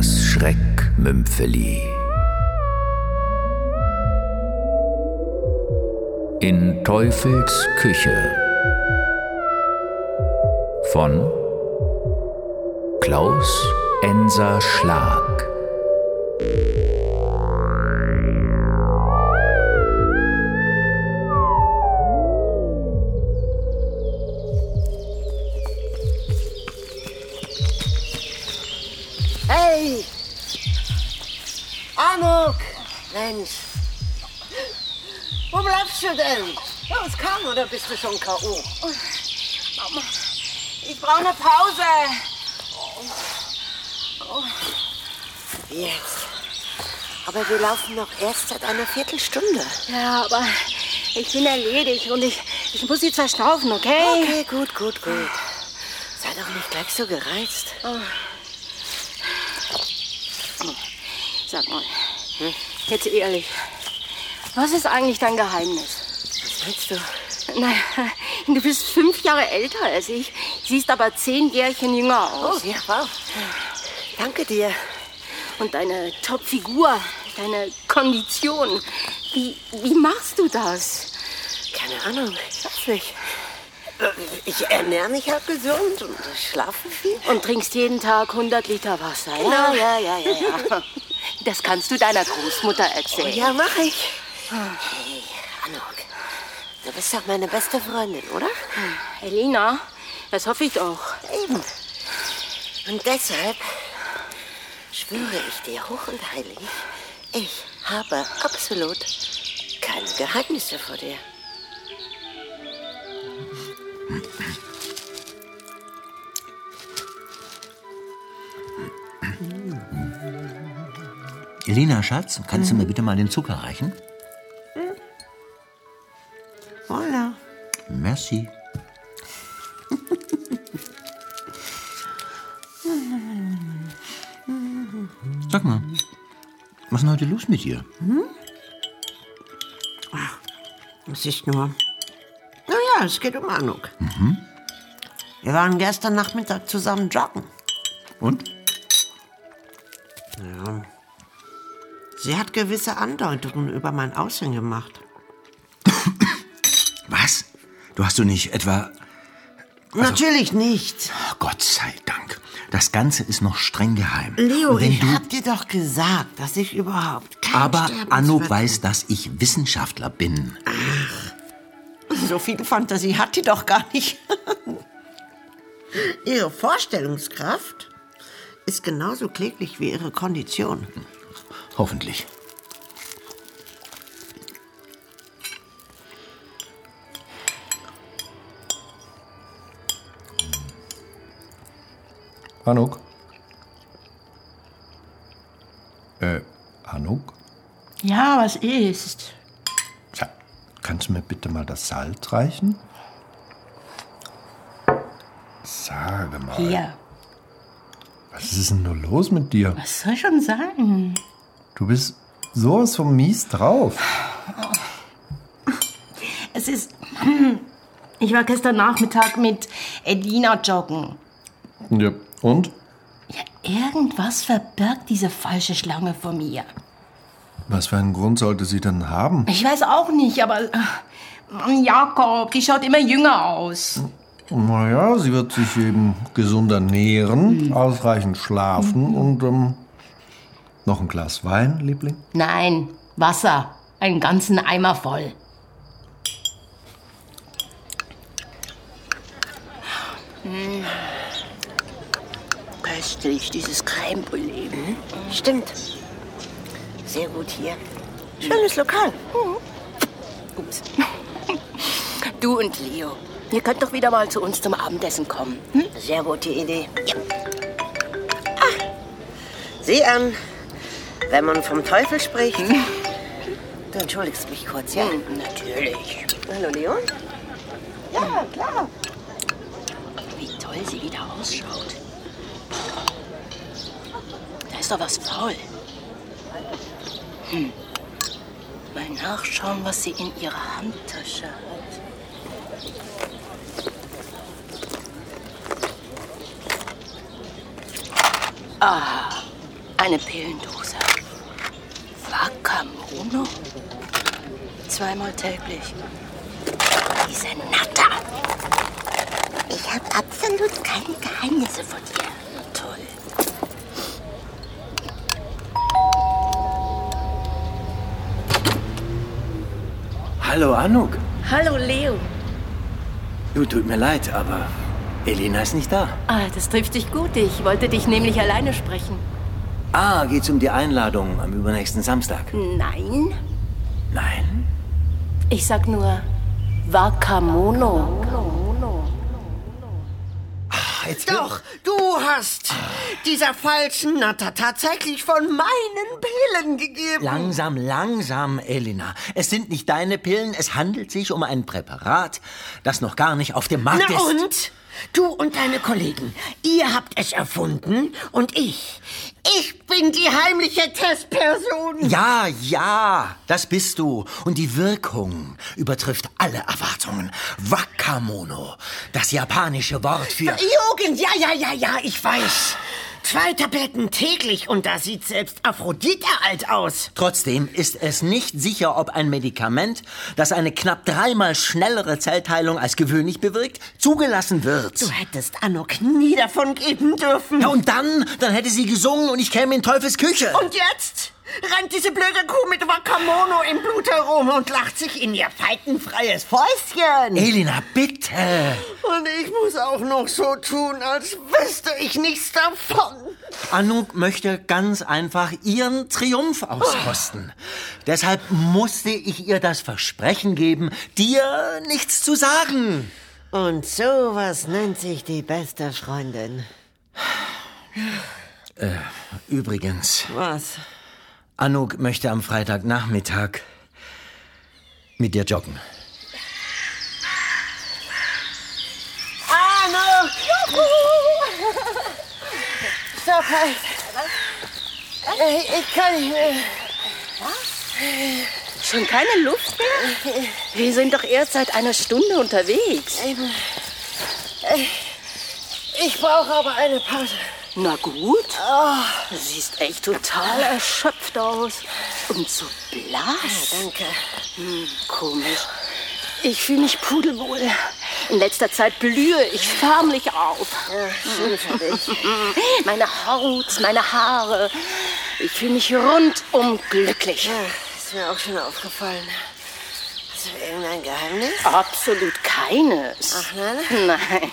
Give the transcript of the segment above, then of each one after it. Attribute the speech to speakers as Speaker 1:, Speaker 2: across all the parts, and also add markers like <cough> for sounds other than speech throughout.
Speaker 1: das Schreckmümpfeli. In Teufels Küche von Klaus Enser Schlag.
Speaker 2: Denn? Los, komm, oder bist du schon K.O.?
Speaker 3: Mama, ich brauche eine Pause.
Speaker 2: Jetzt. Aber wir laufen noch erst seit einer Viertelstunde.
Speaker 3: Ja, aber ich bin erledigt und ich, ich muss sie zerstaufen, okay?
Speaker 2: Okay, gut, gut, gut. Sei doch nicht gleich so gereizt.
Speaker 3: Sag mal, jetzt ehrlich, was ist eigentlich dein Geheimnis?
Speaker 2: Was meinst du?
Speaker 3: Na, <laughs> du bist fünf Jahre älter als ich, siehst aber zehn Jährchen jünger
Speaker 2: Oh,
Speaker 3: aus.
Speaker 2: ja, wow. Danke dir.
Speaker 3: Und deine Top-Figur, deine Kondition, wie, wie machst du das?
Speaker 2: Keine Ahnung, ich weiß nicht. Ich ernähre mich halt gesund und schlafe viel.
Speaker 3: Und trinkst jeden Tag 100 Liter Wasser,
Speaker 2: Genau.
Speaker 3: ja? Ja, ja, ja, ja. <laughs> Das kannst du deiner Großmutter
Speaker 2: Oh,
Speaker 3: erzählen.
Speaker 2: ja, mach ich. Hey, Anuk, du bist doch meine beste Freundin, oder?
Speaker 3: Elina, das hoffe ich doch.
Speaker 2: Eben. Und deshalb schwöre ich dir hoch und heilig, ich habe absolut keine Geheimnisse vor dir.
Speaker 4: Elina, Schatz, kannst du mir bitte mal den Zucker reichen? Merci. Sag mal, was ist denn heute los mit dir?
Speaker 2: Es ist nur. Naja, es geht um Anuk. Wir waren gestern Nachmittag zusammen joggen.
Speaker 4: Und?
Speaker 2: Ja. Sie hat gewisse Andeutungen über mein Aussehen gemacht.
Speaker 4: Du hast du nicht etwa...
Speaker 2: Natürlich nicht.
Speaker 4: Oh, Gott sei Dank. Das Ganze ist noch streng geheim.
Speaker 2: Leo,
Speaker 4: wenn
Speaker 2: ich
Speaker 4: du...
Speaker 2: hab dir doch gesagt, dass ich überhaupt kein
Speaker 4: Aber
Speaker 2: bin.
Speaker 4: weiß, dass ich Wissenschaftler bin.
Speaker 2: So viel Fantasie hat die doch gar nicht. <laughs> ihre Vorstellungskraft ist genauso kläglich wie ihre Kondition.
Speaker 4: Hoffentlich.
Speaker 5: Anuk? Äh, Anuk?
Speaker 3: Ja, was ist?
Speaker 5: Tja, kannst du mir bitte mal das Salz reichen? Sage mal,
Speaker 3: Hier,
Speaker 5: was ist denn nur los mit dir?
Speaker 3: was soll schon sein?
Speaker 5: Du bist sowas von mies drauf.
Speaker 3: Es ist. Ich war gestern Nachmittag mit Edina joggen.
Speaker 5: Ja, und?
Speaker 3: Ja, irgendwas verbirgt diese falsche Schlange vor mir.
Speaker 5: Was für einen Grund sollte sie denn haben?
Speaker 3: Ich weiß auch nicht, aber. äh, Jakob, die schaut immer jünger aus.
Speaker 5: Naja, sie wird sich eben gesund ernähren, ausreichend schlafen und ähm, noch ein Glas Wein, Liebling.
Speaker 3: Nein, Wasser. Einen ganzen Eimer voll. Mm. Köstlich, dieses Crème Brûlée.
Speaker 2: Stimmt. Sehr gut hier. Schönes Lokal.
Speaker 3: Ups. <laughs> Du und Leo, ihr könnt doch wieder mal zu uns zum Abendessen kommen. Hm?
Speaker 2: Sehr gute Idee. Ah, sieh an, wenn man vom Teufel spricht. Du entschuldigst mich kurz, ja?
Speaker 3: Hm, natürlich.
Speaker 2: Hallo, Leon? Ja, klar.
Speaker 3: Wie toll sie wieder ausschaut. Da ist doch was faul. Hm. Mal nachschauen, was sie in ihrer Handtasche hat. Ah, Eine Pillendose. Wakamono? Zweimal täglich. Diese Natter.
Speaker 2: Ich habe absolut keine Geheimnisse vor dir.
Speaker 3: Toll.
Speaker 6: Hallo Anuk.
Speaker 3: Hallo, Leo.
Speaker 6: Du, tut mir leid, aber Elena ist nicht da.
Speaker 3: Ah, das trifft dich gut. Ich wollte dich nämlich alleine sprechen.
Speaker 6: Ah, geht's um die Einladung am übernächsten Samstag?
Speaker 3: Nein,
Speaker 6: Nein?
Speaker 3: ich sag nur Wakamono.
Speaker 6: Jetzt
Speaker 2: Doch, du hast dieser falschen Natter tatsächlich von meinen Pillen gegeben.
Speaker 6: Langsam, langsam, Elena. Es sind nicht deine Pillen, es handelt sich um ein Präparat, das noch gar nicht auf dem Markt
Speaker 2: Na
Speaker 6: ist.
Speaker 2: und? Du und deine Kollegen, ihr habt es erfunden und ich, ich bin die heimliche Testperson.
Speaker 6: Ja, ja, das bist du. Und die Wirkung übertrifft alle Erwartungen. Wakamono, das japanische Wort für...
Speaker 2: Jugend, ja, ja, ja, ja, ich weiß. Zwei Tabletten täglich und da sieht selbst Aphrodite alt aus.
Speaker 6: Trotzdem ist es nicht sicher, ob ein Medikament, das eine knapp dreimal schnellere Zellteilung als gewöhnlich bewirkt, zugelassen wird.
Speaker 2: Du hättest Anok nie davon geben dürfen.
Speaker 6: Ja, und dann, dann hätte sie gesungen und ich käme in Teufels Küche.
Speaker 2: Und jetzt rennt diese blöde Kuh mit Wakamono im Blut herum und lacht sich in ihr faltenfreies Fäustchen.
Speaker 6: Elena, bitte.
Speaker 2: Und ich muss auch noch so tun, als wüsste ich nichts davon.
Speaker 6: Anouk möchte ganz einfach ihren Triumph auskosten. Deshalb musste ich ihr das Versprechen geben, dir nichts zu sagen.
Speaker 2: Und sowas nennt sich die beste Freundin.
Speaker 6: Übrigens,
Speaker 2: Was?
Speaker 6: Anouk möchte am Freitagnachmittag mit dir joggen.
Speaker 2: Anok! Stopp halt! Ich kann nicht mehr.
Speaker 3: Schon keine Luft mehr? Wir sind doch erst seit einer Stunde unterwegs.
Speaker 2: Ich brauche aber eine Pause.
Speaker 3: Na gut. Du siehst echt total erschöpft aus. Und so blass.
Speaker 2: Danke.
Speaker 3: Komisch. Ich fühle mich pudelwohl. In letzter Zeit blühe ich förmlich auf.
Speaker 2: Schön für dich. <laughs>
Speaker 3: Meine Haut, meine Haare. Ich fühle mich rundum glücklich.
Speaker 2: Ja, ist mir auch schon aufgefallen. Hast du irgendein Geheimnis?
Speaker 3: Absolut keines.
Speaker 2: Ach, nein? <laughs>
Speaker 3: Nein.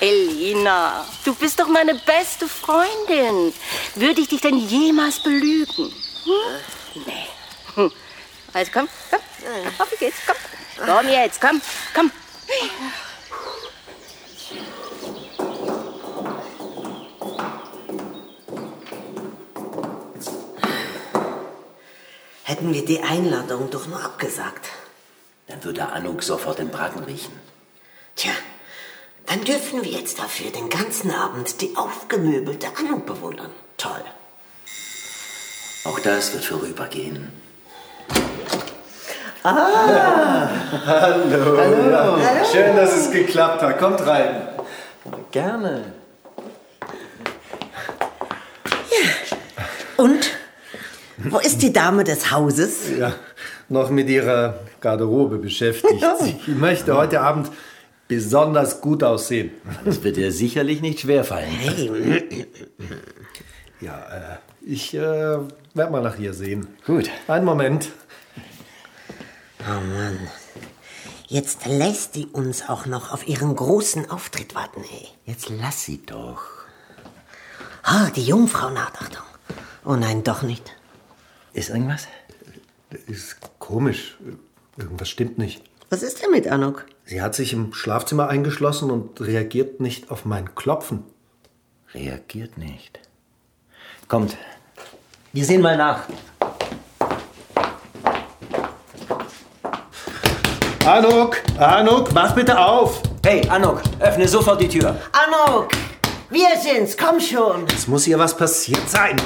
Speaker 3: Elina, du bist doch meine beste Freundin. Würde ich dich denn jemals belügen? Hm? Nee. Hm. Also komm, komm. Auf wie geht's? Komm. Komm jetzt, komm, komm.
Speaker 2: Hätten wir die Einladung doch nur abgesagt.
Speaker 6: Dann würde Anouk sofort den Braten riechen.
Speaker 2: Tja, dann dürfen wir jetzt dafür den ganzen Abend die aufgemöbelte Anuk bewundern. Toll.
Speaker 6: Auch das wird vorübergehen. <laughs>
Speaker 5: Schön, dass es geklappt hat. Kommt rein.
Speaker 6: Gerne.
Speaker 2: Und? Wo ist die Dame des Hauses?
Speaker 5: Ja, noch mit ihrer Garderobe beschäftigt. <laughs> Sie möchte heute Abend besonders gut aussehen.
Speaker 6: Das wird dir sicherlich nicht schwerfallen. <laughs>
Speaker 5: Ja, äh, ich äh, werde mal nach ihr sehen.
Speaker 6: Gut.
Speaker 5: Einen Moment.
Speaker 2: Oh Mann. Jetzt lässt die uns auch noch auf ihren großen Auftritt warten, ey.
Speaker 6: Jetzt lass sie doch.
Speaker 2: Ah, die Jungfrau Nachachtung. Oh nein, doch nicht.
Speaker 6: Ist irgendwas?
Speaker 5: Ist komisch. Irgendwas stimmt nicht.
Speaker 2: Was ist denn mit Anuk?
Speaker 5: Sie hat sich im Schlafzimmer eingeschlossen und reagiert nicht auf mein Klopfen.
Speaker 6: Reagiert nicht. Kommt. Wir sehen mal nach.
Speaker 5: Anuk, Anuk, mach bitte auf!
Speaker 6: Hey, Anouk, öffne sofort die Tür.
Speaker 2: Anuk! Wir sind's, komm schon!
Speaker 5: Es muss ihr was passiert sein.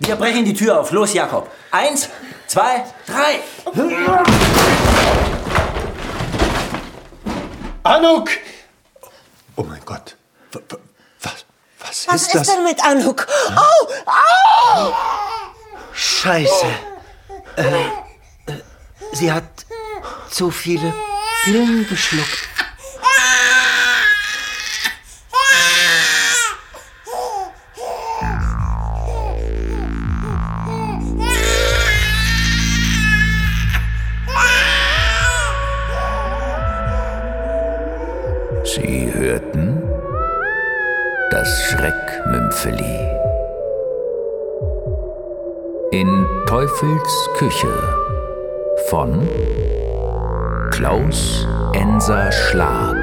Speaker 6: Wir brechen die Tür auf. Los, Jakob. Eins, zwei, drei.
Speaker 5: Anuk! Oh mein Gott. Was, was Was,
Speaker 2: Was
Speaker 5: ist
Speaker 2: ist,
Speaker 5: das?
Speaker 2: denn mit Anouk? Au! Au!
Speaker 6: Scheiße. Äh, äh, sie hat zu viele Pillen geschluckt.
Speaker 1: In Teufels Küche von Klaus Enser Schlag.